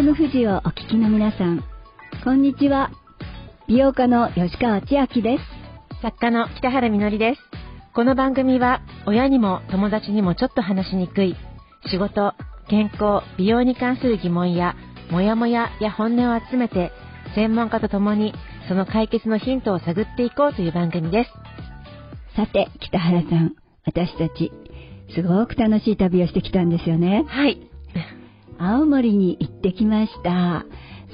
FM 富士をお聞きの皆さん、こんにちは。美容家の吉川千明です。作家の北原みのりです。この番組は、親にも友達にもちょっと話しにくい、仕事、健康、美容に関する疑問や、もやもやや本音を集めて、専門家と共に、その解決のヒントを探っていこうという番組です。さて、北原さん、私たち、すごく楽しい旅をしてきたんですよね。はい。青森に行ってきました。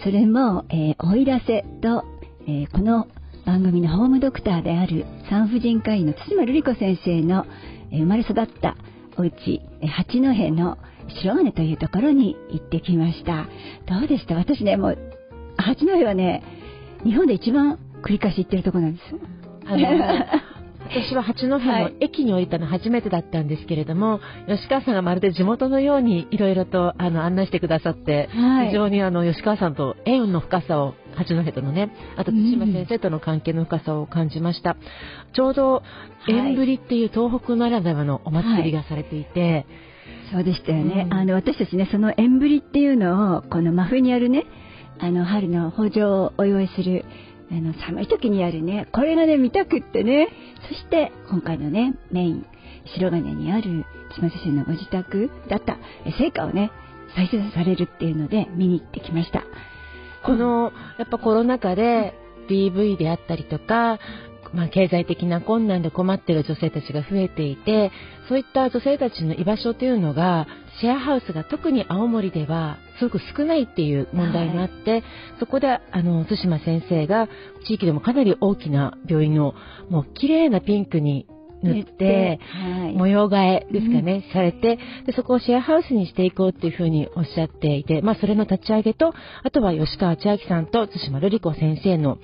それも、えー、おいらせと、えー、この番組のホームドクターである産婦人科医の対馬瑠璃子先生の、えー、生まれ育ったお家、え、八戸の白金というところに行ってきました。どうでした？私ね、もう、八戸はね、日本で一番繰り返し行ってるところなんです。あの私は八戸の駅に降りたの初めてだったんですけれども、はい、吉川さんがまるで地元のようにいろいろとあの案内してくださって、はい、非常にあの吉川さんと縁の深さを八戸とのね、あと対馬先生との関係の深さを感じました。うん、ちょうど縁ぶりっていう東北ならではのお祭りがされていて、そうでしたよね、うん、あの私たちねその縁ぶりっていうのをこの真冬にやるねあの春の豊穣をお祝いするあの寒い時にやるね。これがね見たくってね。そして今回のねメイン白金にある島先生のご自宅だった成果をね再生されるっていうので見に行ってきました。このやっぱコロナ禍で DV であったりとかまあ、経済的な困難で困っている女性たちが増えていてそういった女性たちの居場所というのがシェアハウスが特に青森ではすごく少ないっていう問題があって、はい、そこであの対馬先生が地域でもかなり大きな病院をもう綺麗なピンクに塗って、はい、模様替えですかね、うん、されてでそこをシェアハウスにしていこうっていうふうにおっしゃっていて、まあ、それの立ち上げとあとは吉川千明さんと対馬瑠璃子先生の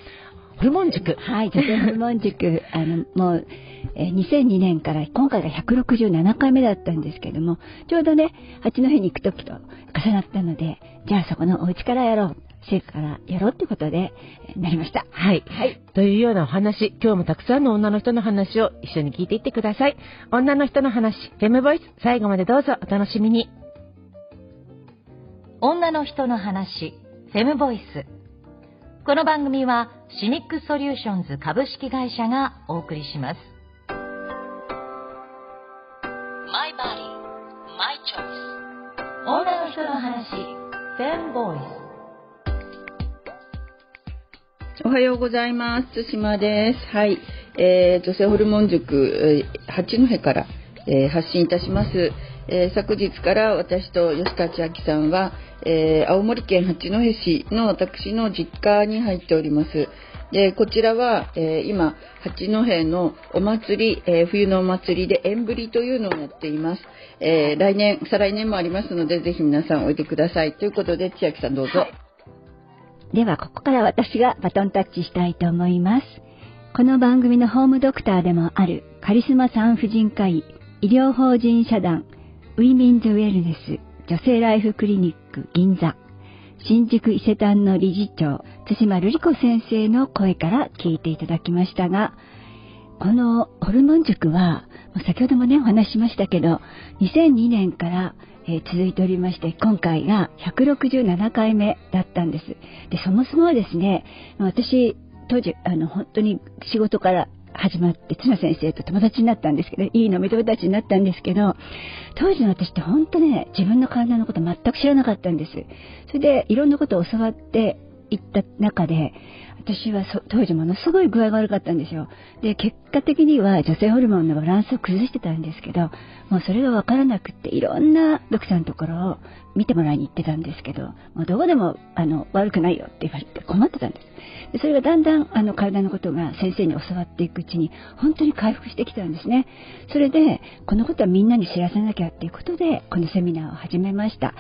ホルモン塾。はい、女性ホルモン塾。あの、もう、えー、2002年から今回が167回目だったんですけども、ちょうどね、八戸に行く時と重なったので、じゃあそこのお家からやろう。シェイクからやろうってことで、なりました。はい。はい。というようなお話、今日もたくさんの女の人の話を一緒に聞いていってください。女の人の話、フェムボイス、最後までどうぞお楽しみに。女の人の話、フェムボイス。この番組は、シニックソリューションズ株式会社がお送りします。My body, my choice. 女の人の話、フェンボイス。おはようございます。対馬です。はい。えー、女性ホルモン塾、八戸から、えー、発信いたします。えー、昨日から私と吉川千明さんは、えー、青森県八戸市の私の実家に入っております。でこちらは、えー、今、八戸のお祭り、えー、冬のお祭りで縁ぶりというのをやっています。えー、来年、再来年もありますので、ぜひ皆さんおいでください。ということで、千秋さんどうぞ。はい、では、ここから私がバトンタッチしたいと思います。この番組のホームドクターでもあるカリスマ産婦人科医医療法人社団ウィミンズウェルネス女性ライフクリニック銀座新宿伊勢丹の理事長対馬瑠璃子先生の声から聞いていただきましたがこのホルモン塾は先ほどもねお話ししましたけど2002年から、え、続いておりまして今回が167回目だったんです。でそもそもはですね私当時あの本当に仕事から始まって綱先生と友達になったんですけどいい飲み友達になったんですけど当時の私って本当ね自分の体のこと全く知らなかったんです。それでいろんなことを教わっていった中で私は当時ものすごい具合が悪かったんですよ。で結果的には女性ホルモンのバランスを崩してたんですけどもうそれが分からなくっていろんなドクターのところを見てもらいに行ってたんですけどもうどこでもあの悪くないよって言われて困ってたんです。でそれがだんだんあの体のことが先生に教わっていくうちに本当に回復してきたんですね。それでこのことはみんなに知らせなきゃっていうことでこのセミナーを始めました。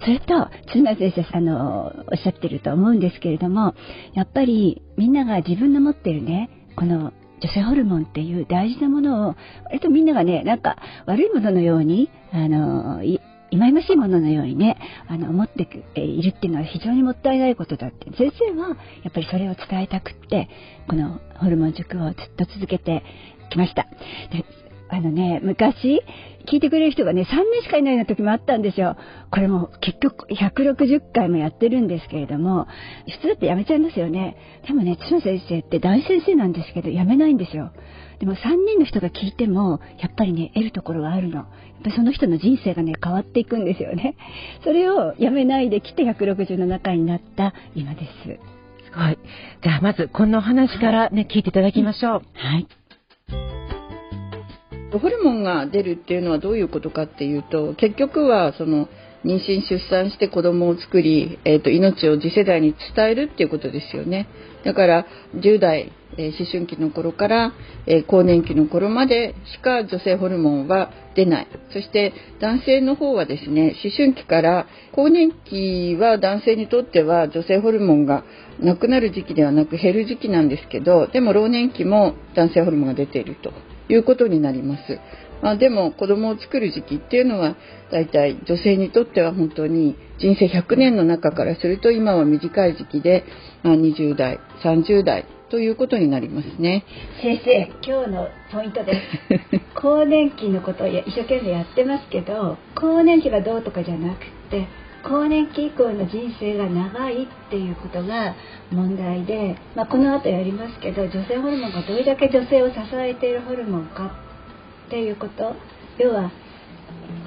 それと鶴先生あのおっしゃってると思うんですけれどもやっぱりみんなが自分の持ってるねこの女性ホルモンっていう大事なものを割とみんながねなんか悪いもののようにあの忌々しいもののようにね、あの、思っているっていうのは非常にもったいないことだって、先生はやっぱりそれを伝えたくって、このホルモン塾をずっと続けてきました。であのね、昔、聞いてくれる人がね、3年しかいないような時もあったんですよ。これも結局160回もやってるんですけれども、普通だってやめちゃいますよね。でもね、津野先生って大先生なんですけど、やめないんですよ。でも3人の人が聞いても、やっぱりね、得るところがあるの。やっぱりその人の人生がね、変わっていくんですよね。それをやめないで来て167回になった今です。すごい。じゃあまずこのお話からね、聞いていただきましょう。はい。ホルモンが出るっていうのはどういうことかっていうと結局はその妊娠出産して子供を作り、えーと、命を次世代に伝えるっていうことですよねだから10代、えー、思春期の頃から、え、更年期の頃までしか女性ホルモンは出ないそして男性の方はですね思春期から更年期は男性にとっては女性ホルモンがなくなる時期ではなく減る時期なんですけどでも老年期も男性ホルモンが出ているということになります。まあ、でも子供を作る時期っていうのは大体女性にとっては本当に人生100年の中からすると今は短い時期で、まあ、20代30代ということになりますね。先生今日のポイントです。更年期のことを一生懸命やってますけど更年期がどうとかじゃなくて更年期以降の人生が長いっていうことが問題で、まあ、この後やりますけど女性ホルモンがどれだけ女性を支えているホルモンかっていうこと。要は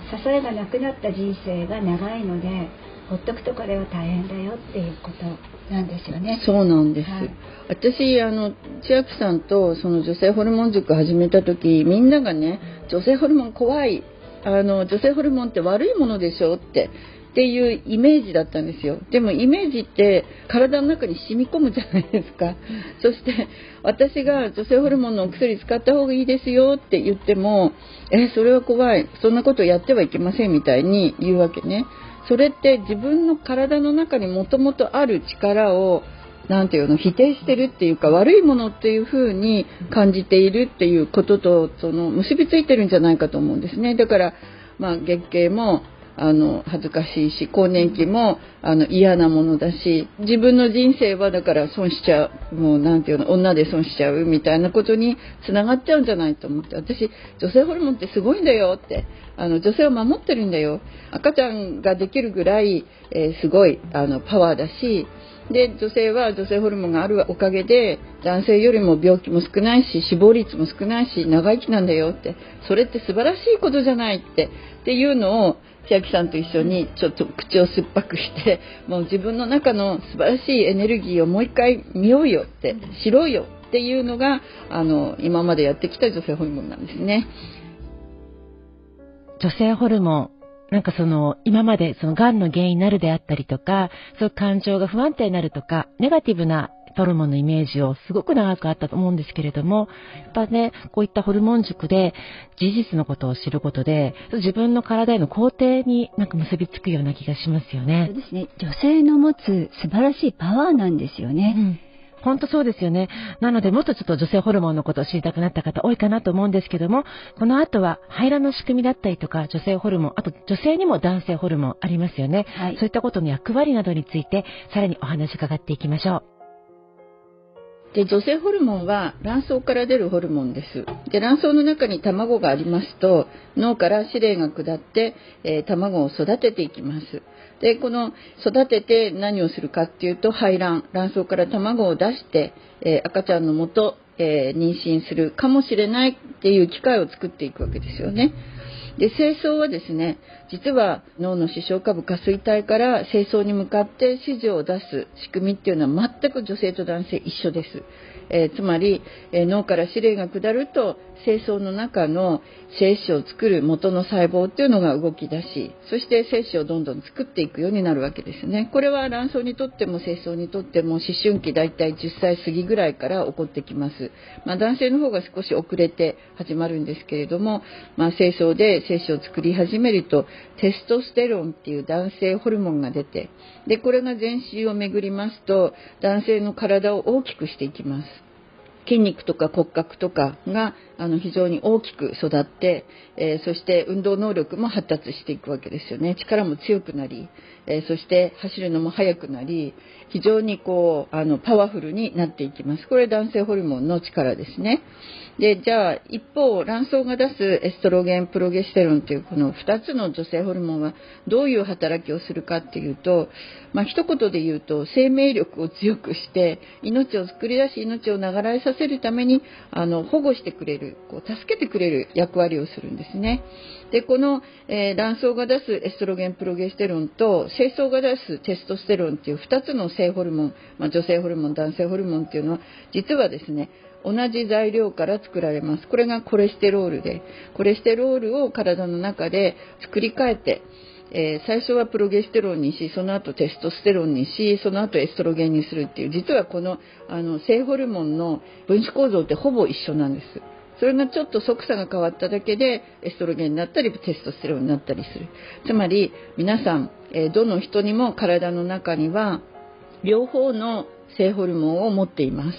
支えがなくなった人生が長いのでほっとくとこれは大変だよっていうことなんですよね。そうなんです。はい、私あの千秋さんとその女性ホルモン塾始めた時みんながね女性ホルモン怖いあの女性ホルモンって悪いものでしょってっていうイメージだったんですよ。でもイメージって体の中に染み込むじゃないですか、そして私が女性ホルモンのお薬使った方がいいですよって言ってもえそれは怖い。そんなことやってはいけませんみたいに言うわけねそれって自分の体の中にもともとある力を何て言うの否定してるっていうか悪いものっていう風に感じているっていうこととその結びついてるんじゃないかと思うんですね。だからまあ月経もあの恥ずかしいし更年期もあの嫌なものだし自分の人生はだから損しちゃうもう何て言うの女で損しちゃうみたいなことにつながっちゃうんじゃないと思って私女性ホルモンってすごいんだよってあの女性を守ってるんだよ。赤ちゃんができるぐらい、えー、すごいあのパワーだしで女性は女性ホルモンがあるおかげで男性よりも病気も少ないし死亡率も少ないし長生きなんだよってそれって素晴らしいことじゃないってっていうのを千秋さんと一緒にちょっと口を酸っぱくしてもう自分の中の素晴らしいエネルギーをもう一回見ようよって知ろうよっていうのがあの今までやってきた女性ホルモンなんですね。女性ホルモンなんかその、今までその癌の原因になるであったりとか、そういう感情が不安定になるとか、ネガティブなホルモンのイメージをすごく長くあったと思うんですけれども、やっぱね、こういったホルモン塾で事実のことを知ることで、自分の体への肯定になんか結びつくような気がしますよね。そうですね。女性の持つ素晴らしいパワーなんですよね。うん本当そうですよね。なので、もっとちょっと女性ホルモンのことを知りたくなった方多いかなと思うんですけども、この後は排卵の仕組みだったりとか、女性ホルモン、あと女性にも男性ホルモンありますよね。はい、そういったことの役割などについて、さらにお話伺っていきましょう。で女性ホルモンは卵巣から出るホルモンです。で卵巣の中に卵がありますと脳から指令が下って、えー、卵を育てていきます。でこの育てて何をするかっていうと排卵。卵巣から卵を出して、えー、赤ちゃんのもと、えー、妊娠するかもしれないっていう機会を作っていくわけですよね。で清掃はですね実は脳の視床下部下垂体から清掃に向かって指示を出す仕組みっていうのは全く女性と男性一緒です。えー、つまり、えー、脳から指令が下ると精巣の中の精子を作る元の細胞っていうのが動き出しそして精子をどんどん作っていくようになるわけですね。これは卵巣にとっても精巣にとっても思春期だいたい10歳過ぎぐらいから起こってきます、まあ、男性の方が少し遅れて始まるんですけれども、まあ、精巣で精子を作り始めるとテストステロンっていう男性ホルモンが出てでこれが全身を巡りますと男性の体を大きくしていきます。筋肉とか骨格とかがあの非常に大きく育って、えー、そして運動能力も発達していくわけですよね力も強くなり、えー、そして走るのも速くなり、非常にこう、あの、パワフルになっていきます。これ男性ホルモンの力ですね。で、じゃあ、一方、卵巣が出すエストロゲン、プロゲステロンというこの2つの女性ホルモンはどういう働きをするかっていうと、まあ、一言で言うと、生命力を強くして、命を作り出し、命を流れさせるために、あの、保護してくれる、こう助けてくれる役割をするんですね。で、この、えー、卵巣が出すエストロゲン、プロゲステロンと、精巣が出すテストステロンっていう2つの性ホルモン、まあ、女性ホルモン、男性ホルモンっていうのは、実はですね、同じ材料から作られます。これがコレステロールで、コレステロールを体の中で作り変えて、えー、最初はプロゲステロンにし、その後テストステロンにし、その後エストロゲンにするっていう、実はこのあの性ホルモンの分子構造ってほぼ一緒なんです。それがちょっと側差が変わっただけでエストロゲンになったりテストステロンになったりする。つまり皆さん、えー、どの人にも体の中には両方の性ホルモンを持っています。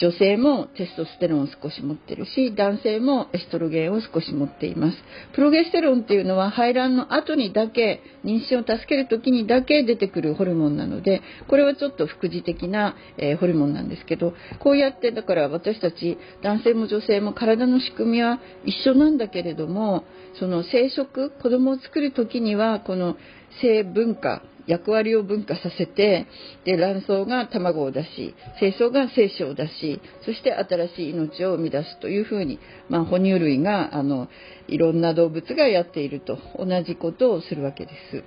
女性もテストステロンを少し持ってるし男性もエストロゲンを少し持っています。プロゲステロンっていうのは排卵の後にだけ妊娠を助ける時にだけ出てくるホルモンなのでこれはちょっと副次的な、えー、ホルモンなんですけどこうやってだから私たち男性も女性も体の仕組みは一緒なんだけれどもその生殖子供を作る時にはこの性文化役割を分化させてで卵巣が卵を出し精巣が精子を出しそして新しい命を生み出すというふうに、まあ、哺乳類があのいろんな動物がやっていると同じことをするわけです。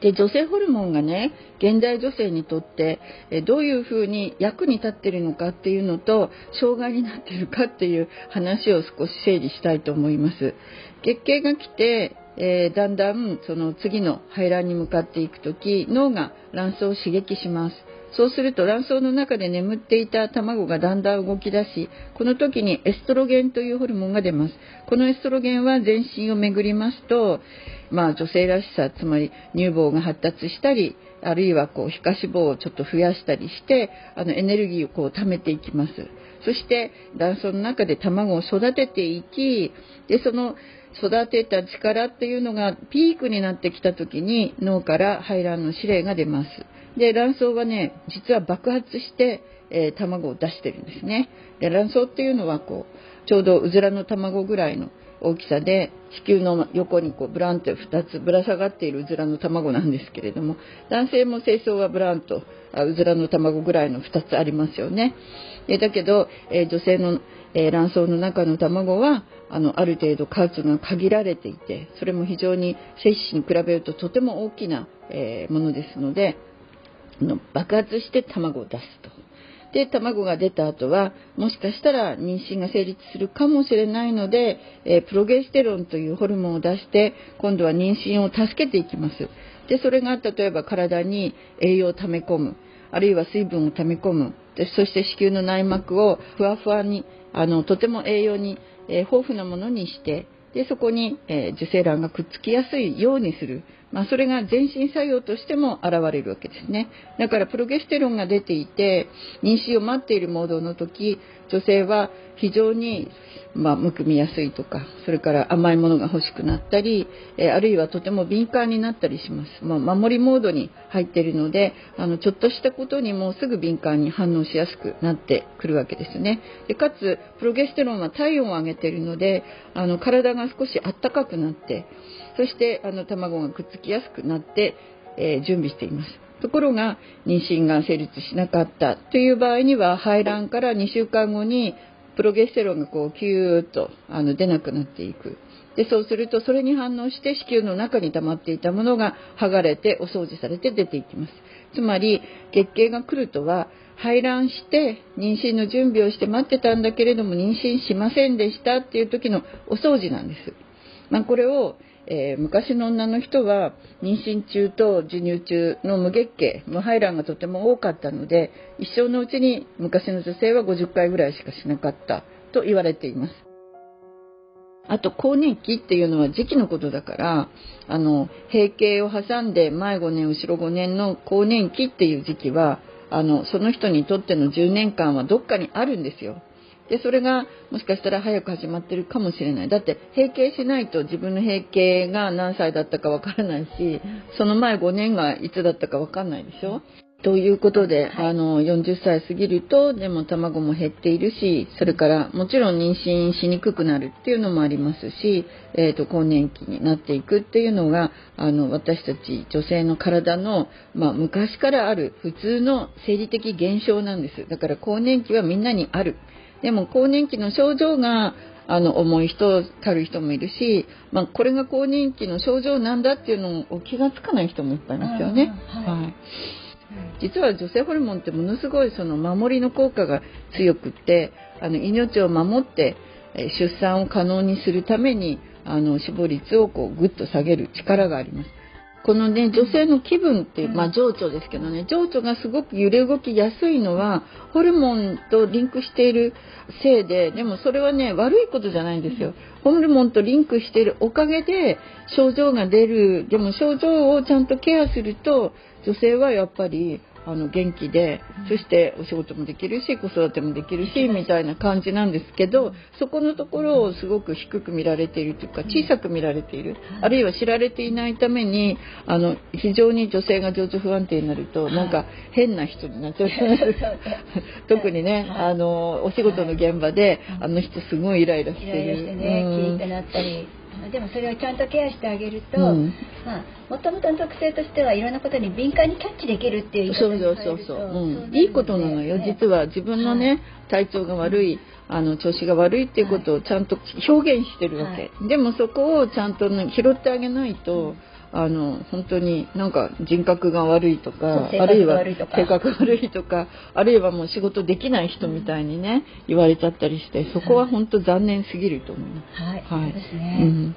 で女性ホルモンがね現代女性にとってえどういうふうに役に立ってるのかっていうのと障害になってるかっていう話を少し整理したいと思います。月経が来てえー、だんだんその次の排卵に向かっていく時脳が卵巣を刺激します。そうすると卵巣の中で眠っていた卵がだんだん動き出しこの時にエストロゲンというホルモンが出ます。このエストロゲンは全身を巡りますと、まあ、女性らしさつまり乳房が発達したりあるいはこう皮下脂肪をちょっと増やしたりしてあのエネルギーをこう貯めていきます。そして卵巣の中で卵を育てていきでその育てた力っていうのがピークになってきた時に脳から排卵の指令が出ます。で、卵巣はね、実は爆発して、えー、卵を出してるんですね。で、卵巣っていうのはこう、ちょうどうずらの卵ぐらいの大きさで子宮の横にこうブランと2つぶら下がっているうずらの卵なんですけれども男性も精巣はブランとうずらの卵ぐらいの2つありますよね。だけど、えー、女性のえー、卵巣の中の卵はあのある程度数が限られていてそれも非常に精子に比べるととても大きな、えー、ものですのでの爆発して卵を出すと。で卵が出た後はもしかしたら妊娠が成立するかもしれないので、えー、プロゲステロンというホルモンを出して今度は妊娠を助けていきます。でそれが例えば体に栄養を溜め込むあるいは水分を溜め込むでそして子宮の内膜をふわふわにあのとても栄養に、え、豊富なものにしてでそこに、え、受精卵がくっつきやすいようにする、まあ、それが全身作用としても現れるわけですね。だからプロゲステロンが出ていて妊娠を待っているモードの時女性は非常にまあ、むくみやすいとかそれから甘いものが欲しくなったり、えあるいはとても敏感になったりします、まあ、守りモードに入っているのであのちょっとしたことにもすぐ敏感に反応しやすくなってくるわけですね。でかつプロゲステロンは体温を上げているのであの体が少しあったかくなってそしてあの卵がくっつきやすくなって、えー、準備しています。ところが妊娠が成立しなかった。という場合には排卵から2週間後にプロゲステロンがこうキューッとあの出なくなっていく。でそうするとそれに反応して子宮の中に溜まっていたものが剥がれてお掃除されて出ていきます。つまり月経が来るとは排卵して妊娠の準備をして待ってたんだけれども妊娠しませんでしたっていう時のお掃除なんです、まあ、これをえー、昔の女の人は妊娠中と授乳中の無月経無排卵がとても多かったので一生のうちに昔の女性は50回ぐらいしかしなかったと言われています。あと更年期っていうのは時期のことだからあの閉経を挟んで前5年後ろ5年の更年期っていう時期はあのその人にとっての10年間はどっかにあるんですよ。でそれがもしかしたら早く始まってるかもしれない。だって閉経しないと自分の閉経が何歳だったかわからないしその前5年がいつだったかわかんないでしょ？ということで、あの40歳過ぎるとでも卵も減っているしそれからもちろん妊娠しにくくなるっていうのもありますし、えーと、更年期になっていくっていうのがあの私たち女性の体の、まあ、昔からある普通の生理的現象なんです。だから更年期はみんなにあるでも更年期の症状があの重い人軽い人もいるし、まあ、これが更年期の症状なんだっていうのを気が付かない人もいっぱいいますよね。はい、はい実は女性ホルモンってものすごいその守りの効果が強くってあの命を守って出産を可能にするためにあの死亡率をこうぐっと下げる力があります。このね女性の気分っていう、まあ、情緒ですけどね情緒がすごく揺れ動きやすいのはホルモンとリンクしているせいででもそれはね悪いことじゃないんですよ。ホルモンとリンクしているおかげで症状が出る。でも症状をちゃんとケアすると女性はやっぱりあの元気で、そしてお仕事もできるし子育てもできるしみたいな感じなんですけどそこのところをすごく低く見られているというか小さく見られている。あるいは知られていないためにあの非常に女性が情緒不安定になるとなんか変な人になっちゃう。特にねあのお仕事の現場であの人すごいイライラしてる。イライラしてね、うん、なったりでもそれをちゃんとケアしてあげると、うん、まあもともとの特性としてはいろんなことに敏感にキャッチできるっていうそうそうそうそう、うん、いいことなのよ、実は。自分のね、体調が悪い、あの調子が悪いっていうことをちゃんと表現してるわけ、はい、でもそこをちゃんと、ね、拾ってあげないと、あの本当になんか人格が悪いとかあるいは性格悪いとかあるいはもう仕事できない人みたいにね、言われちゃったりしてそこは本当残念すぎると思います。はい、はい、うん、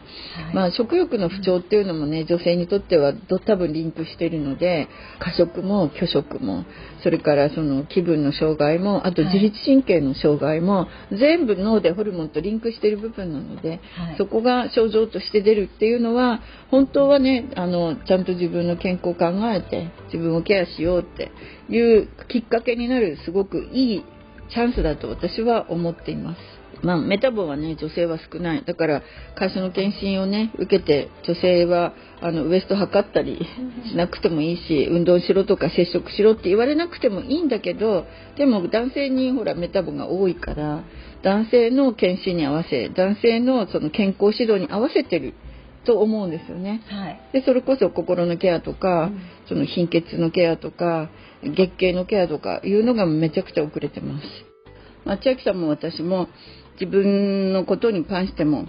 まあ食欲の不調っていうのもね女性にとっては多分リンクしてるので過食も拒食もそれからその気分の障害もあと自律神経の障害も、全部脳でホルモンとリンクしている部分なので、はい、そこが症状として出るっていうのは本当はねあのちゃんと自分の健康を考えて自分をケアしようっていうきっかけになるすごくいいチャンスだと私は思っています。まあ、メタボはね女性は少ないだから会社の検診をね受けて女性はあのウエスト測ったりしなくてもいいし運動しろとか接触しろって言われなくてもいいんだけどでも男性にほらメタボが多いから男性の検診に合わせ男性のその健康指導に合わせてると思うんですよね。はい、でそれこそ心のケアとか、うん、その貧血のケアとか月経のケアとかいうのがめちゃくちゃ遅れてます。まあ、千秋さんも私も自分のことに関しても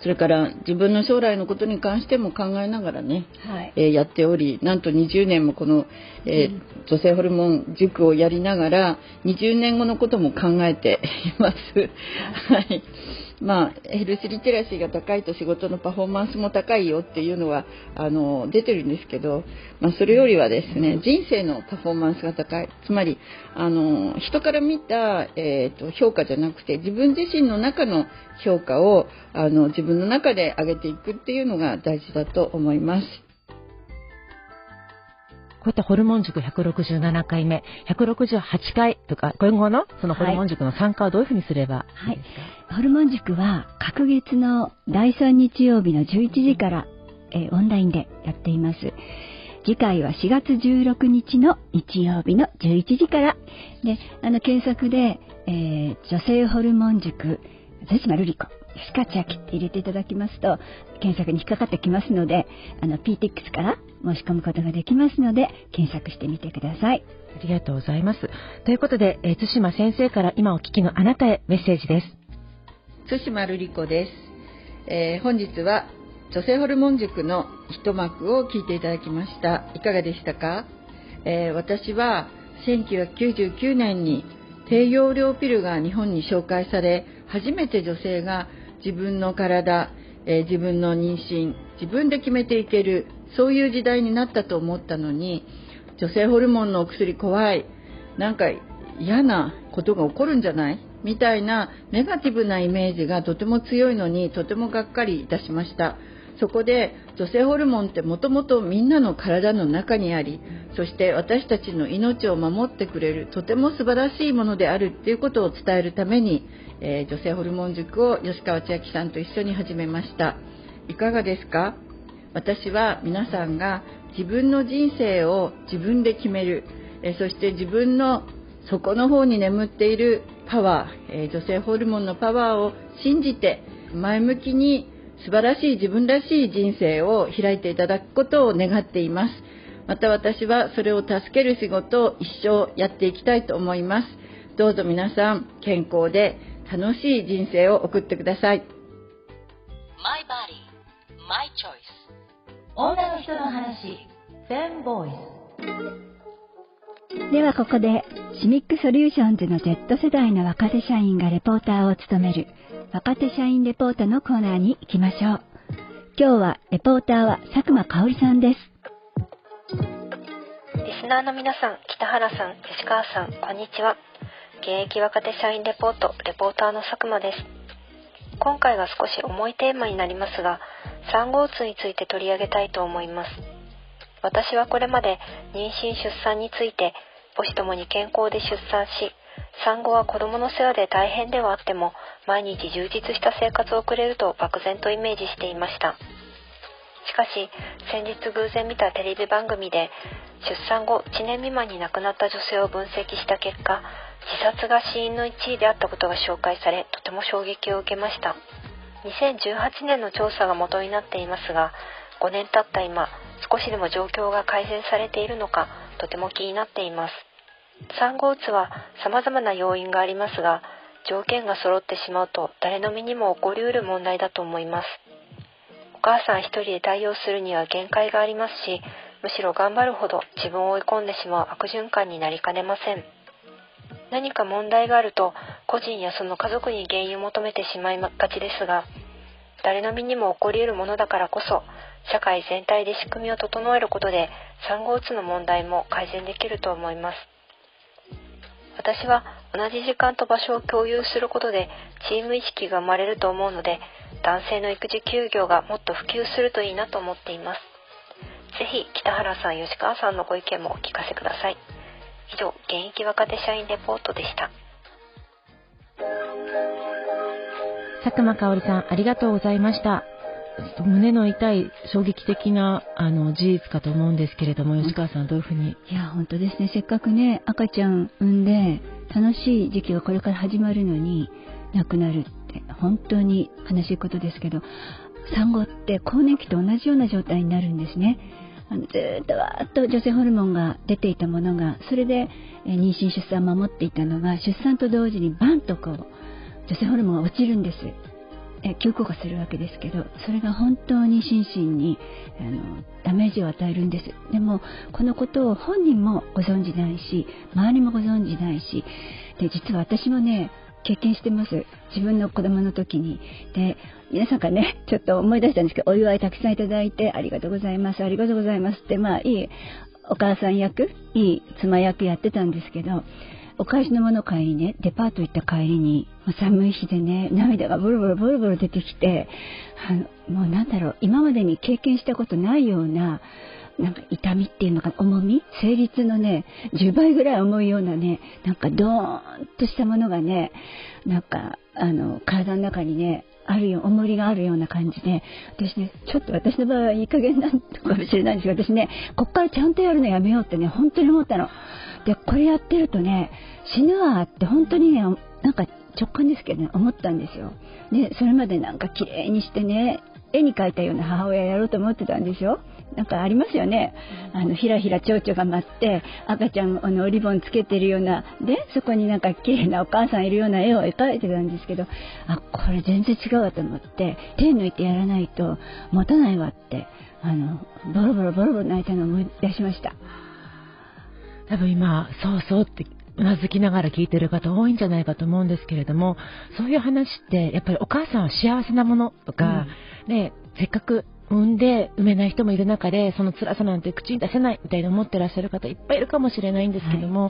それから自分の将来のことに関しても考えながらね、はい、えー、やっておりなんと20年もこの、えー女性ホルモン塾をやりながら20年後のことも考えています。はいまあ、ヘルスリテラシーが高いと仕事のパフォーマンスも高いよっていうのはあの出てるんですけど、まあ、それよりはですね人生のパフォーマンスが高いつまりあの人から見た、えーと、評価じゃなくて自分自身の中の評価をあの自分の中で上げていくっていうのが大事だと思います。こういったホルモン塾167回目、168回とか、今後のそのホルモン塾の参加はどういうふうにすればいいですか、はい、ホルモン塾は各月の第3日曜日の11時から、えー、オンラインでやっています。次回は4月16日の日曜日の11時から。で、あの、検索で、えー、女性ホルモン塾、ゼスマルリコスカチャキって入れていただきますと、検索に引っかかってきますので、あの、PTX から申し込むことができますので、検索してみてください。ありがとうございます。ということで、えー、津島先生から今お聞きのあなたへメッセージです。津島瑠璃子です。えー、本日は女性ホルモン塾の一幕を聞いていただきました。いかがでしたか、えー、私は1999年に低用量ピルが日本に紹介され、初めて女性が自分の体、えー、自分の妊娠自分で決めていけるそういう時代になったと思ったのに女性ホルモンのお薬怖いなんか嫌なことが起こるんじゃない？みたいなネガティブなイメージがとても強いのにとてもがっかりいたしました。そこで女性ホルモンってもともとみんなの体の中にありそして私たちの命を守ってくれるとても素晴らしいものであるっていうことを伝えるために、えー、女性ホルモン塾を吉川千明さんと一緒に始めましたいかがですか？私は皆さんが自分の人生を自分で決める、えそして自分の底の方に眠っているパワー、え女性ホルモンのパワーを信じて前向きに素晴らしい自分らしい人生を開いていただくことを願っています。また私はそれを助ける仕事を一生やっていきたいと思います。どうぞ皆さん健康で楽しい人生を送ってください。My body, my choice. 女の人の話、フェンボイス。ではここで、シミックソリューションズの Z 世代の若手社員がレポーターを務める若手社員レポートのコーナーに行きましょう。今日はレポーターは佐久間香織さんです。リスナーの皆さん、北原さん、吉川さん、こんにちは。現役若手社員レポート、レポーターの佐久間です。今回は少し重いテーマになりますが、産後うつについて取り上げたいと思います。私はこれまで妊娠出産について母子ともに健康で出産し産後は子供の世話で大変ではあっても毎日充実した生活を送れると漠然とイメージしていましたしかし先日偶然見たテレビ番組で出産後1年未満に亡くなった女性を分析した結果自殺が死因の1位であったことが紹介されとても衝撃を受けました。2018年の調査が元になっていますが5年経った今少しでも状況が改善されているのかとても気になっています。産後うつは様々な要因がありますが条件が揃ってしまうと誰の身にも起こりうる問題だと思います。お母さん一人で対応するには限界がありますしむしろ頑張るほど自分を追い込んでしまう悪循環になりかねません。何か問題があると個人やその家族に原因を求めてしまいがちですが誰の身にも起こり得るものだからこそ社会全体で仕組みを整えることで産後うつの問題も改善できると思います。私は同じ時間と場所を共有することでチーム意識が生まれると思うので男性の育児休業がもっと普及するといいなと思っています。ぜひ北原さん吉川さんのご意見もお聞かせください。以上現役若手社員レポートでした。佐久間香織さんありがとうございました。胸の痛い衝撃的なあの事実かと思うんですけれども、吉川さん、どういうふうに？いや、本当ですね、せっかくね、赤ちゃん産んで、楽しい時期がこれから始まるのに、亡くなるって、本当に悲しいことですけど、産後って更年期と同じような状態になるんですね。あのずっとわーっと女性ホルモンが出ていたものが、それで、え妊娠出産を守っていたのが、出産と同時にバンとこう、女性ホルモンが落ちるんです。え急降下するわけですけどそれが本当に心身にあのダメージを与えるんですでもこのことを本人もご存じないし周りもご存じないしで実は私もね経験してます。自分の子供の時に。で皆さんからね ちょっと思い出したんですけどお祝いたくさんいただいてありがとうございますありがとうございます。ってまあいいお母さん役いい妻役やってたんですけどお返しのもの買いにね、デパート行った帰りに、寒い日でね、涙がボロボロボロボロ出てきて、あのもうなんだろう、今までに経験したことないような、なんか痛みっていうのか重み？生理痛のね、10倍ぐらい重いようなね、なんかドーンとしたものがね、なんか、あの、体の中にね、あるよ、重りがあるような感じで、私ね、ちょっと私の場合はいい加減なんかもしれないんですけど、私ね、こっからちゃんとやるのやめようってね、本当に思ったの。で、これやってるとね、死ぬわって本当にね、なんか直感ですけどね、思ったんですよ。で、それまでなんか綺麗にしてね、絵に描いたような母親やろうと思ってたんでしょなんかありますよね。あの、ひらひら蝶々が舞って、赤ちゃん、あの、リボンつけてるような、で、そこになんか綺麗なお母さんいるような絵を描いてたんですけど、あ、これ全然違うわと思って、手抜いてやらないと持たないわって、あの、ボロボロボロボロ泣いたのを思い出しました。多分今、そうそうってうなずきながら聞いてる方多いんじゃないかと思うんですけれども、そういう話ってやっぱりお母さんは幸せなものとか、うん、ね、せっかく産んで産めない人もいる中でその辛さなんて口に出せないみたいに思ってらっしゃる方いっぱいいるかもしれないんですけども、は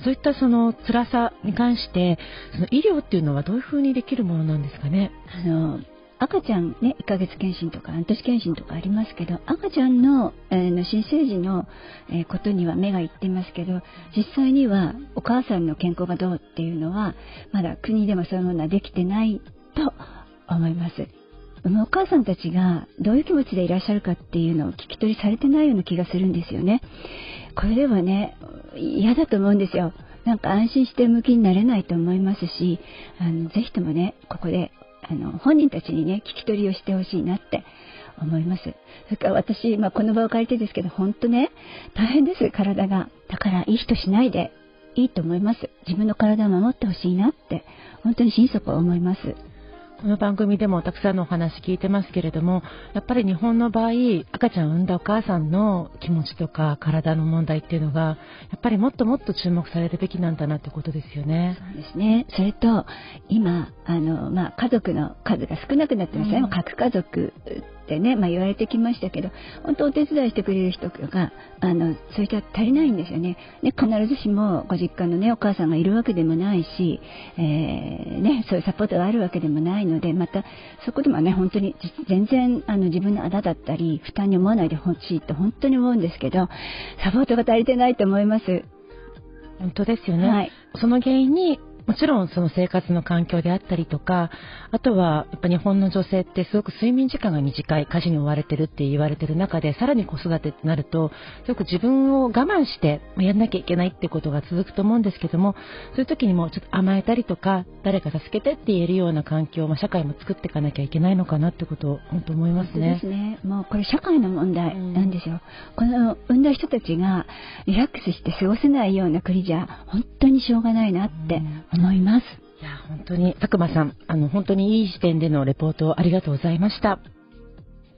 い、そういったその辛さに関してその医療っていうのはどういうふうにできるものなんですかね？あの赤ちゃんね、1ヶ月検診とか半年検診とかありますけど、赤ちゃんの、えー、新生児の、えー、ことには目がいってますけど、実際にはお母さんの健康がどうっていうのは、まだ国でもそういうものはできてないと思います。お母さんたちがどういう気持ちでいらっしゃるかっていうのを聞き取りされてないような気がするんですよね。これではね、嫌だと思うんですよ。なんか安心して向きになれないと思いますし、あのぜひともね、ここであの本人たちにね、聞き取りをしてほしいなって思います。それから私、まあ、この場を借りてですけど、本当ね、大変です、体が。だから、いい人しないでいいと思います。自分の体を守ってほしいなって、本当に心底思います。この番組でもたくさんのお話聞いてますけれども、やっぱり日本の場合、赤ちゃんを産んだお母さんの気持ちとか体の問題っていうのが、やっぱりもっともっと注目されるべきなんだなってことですよね。そうですね。それと、今、あの、まあ、家族の数が少なくなってますね。うん、核家族ってね、まあ、言われてきましたけど、本当お手伝いしてくれる人が、あの、そういった足りないんですよね。ね、必ずしもご実家のね、お母さんがいるわけでもないし、えー、ね、そういうサポートがあるわけでもないので、また、そこでもね、本当に全然、あの、自分のあだだったり、負担に思わないでほしいと本当に思うんですけど、サポートが足りてないと思います。本当ですよね。はい、その原因にもちろんその生活の環境であったりとか、あとはやっぱ日本の女性ってすごく睡眠時間が短い、家事に追われてるって言われてる中で、さらに子育てってなると、すごく自分を我慢してやんなきゃいけないってことが続くと思うんですけども、そういう時にもちょっと甘えたりとか、誰か助けてって言えるような環境、まあ、社会も作っていかなきゃいけないのかなってことを本当思いますね。そうですね。もうこれ社会の問題なんですよ。うん、この産んだ人たちがリラックスして過ごせないような国じゃ本当にしょうがないなって思います。いや、本当に、佐久間さん、あの、本当にいい視点でのレポートありがとうございました。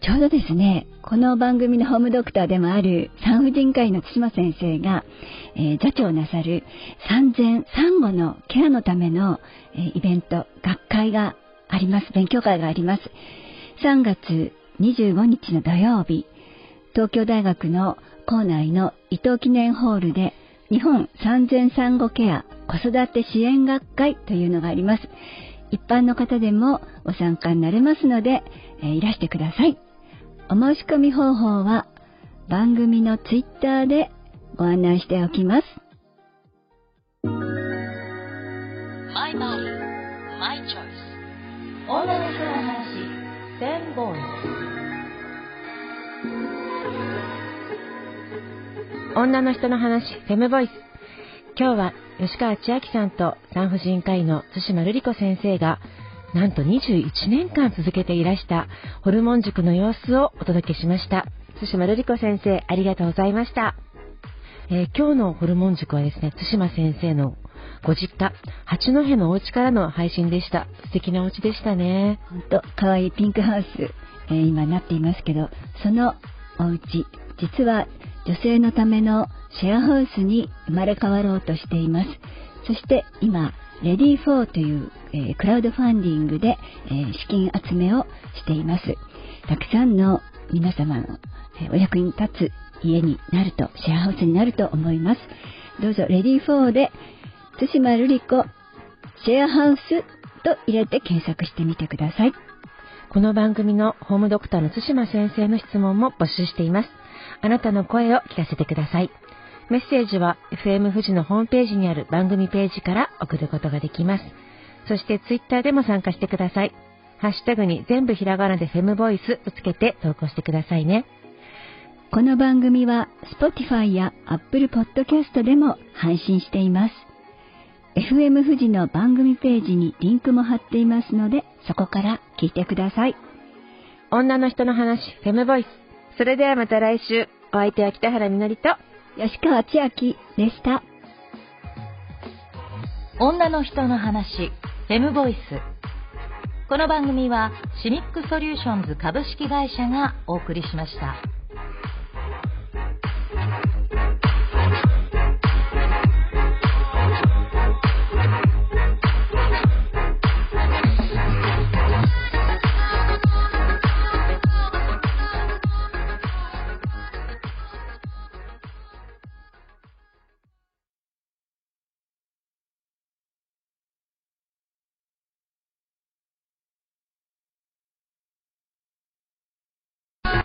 ちょうどですね、この番組のホームドクターでもある産婦人科医の津島先生が、えー、座長なさる産前産後のケアのための、えー、イベント、学会があります。勉強会があります。3月25日の土曜日、東京大学の校内の伊藤記念ホールで日本産前産後ケア子育て支援学会というのがあります。一般の方でもご参加になれますので、えー、いらしてください。お申し込み方法は番組のツイッターでご案内しておきます。My body, my choice. 女の人の話、10ボーイ女の人の話、フェムボイス。今日は吉川千明さんと産婦人科医の津島瑠璃子先生が、なんと21年間続けていらしたホルモン塾の様子をお届けしました。津島瑠璃子先生、ありがとうございました。えー、今日のホルモン塾はですね、津島先生のご実家、八戸のお家からの配信でした。素敵なお家でしたね。ほんと、かわいいピンクハウス、えー、今なっていますけど、そのお家、実は女性のためのシェアハウスに生まれ変わろうとしています。そして今、レディー4という、えー、クラウドファンディングで、えー、資金集めをしています。たくさんの皆様の、えー、お役に立つ家になると、シェアハウスになると思います。どうぞ、レディー4で、津島瑠璃子、シェアハウスと入れて検索してみてください。この番組のホームドクターの津島先生の質問も募集しています。あなたの声を聞かせてください。メッセージは FM 富士のホームページにある番組ページから送ることができます。そしてツイッターでも参加してください。ハッシュタグに全部ひらがなでフェムボイスとつけて投稿してくださいね。この番組は Spotify や Apple Podcast でも配信しています。FM 富士の番組ページにリンクも貼っていますので、そこから聞いてください。女の人の話、フェムボイス。それではまた来週、お相手は北原みのりと、吉川千秋でした。女の人の話、フェムボイス。この番組はシミックソリューションズ株式会社がお送りしました。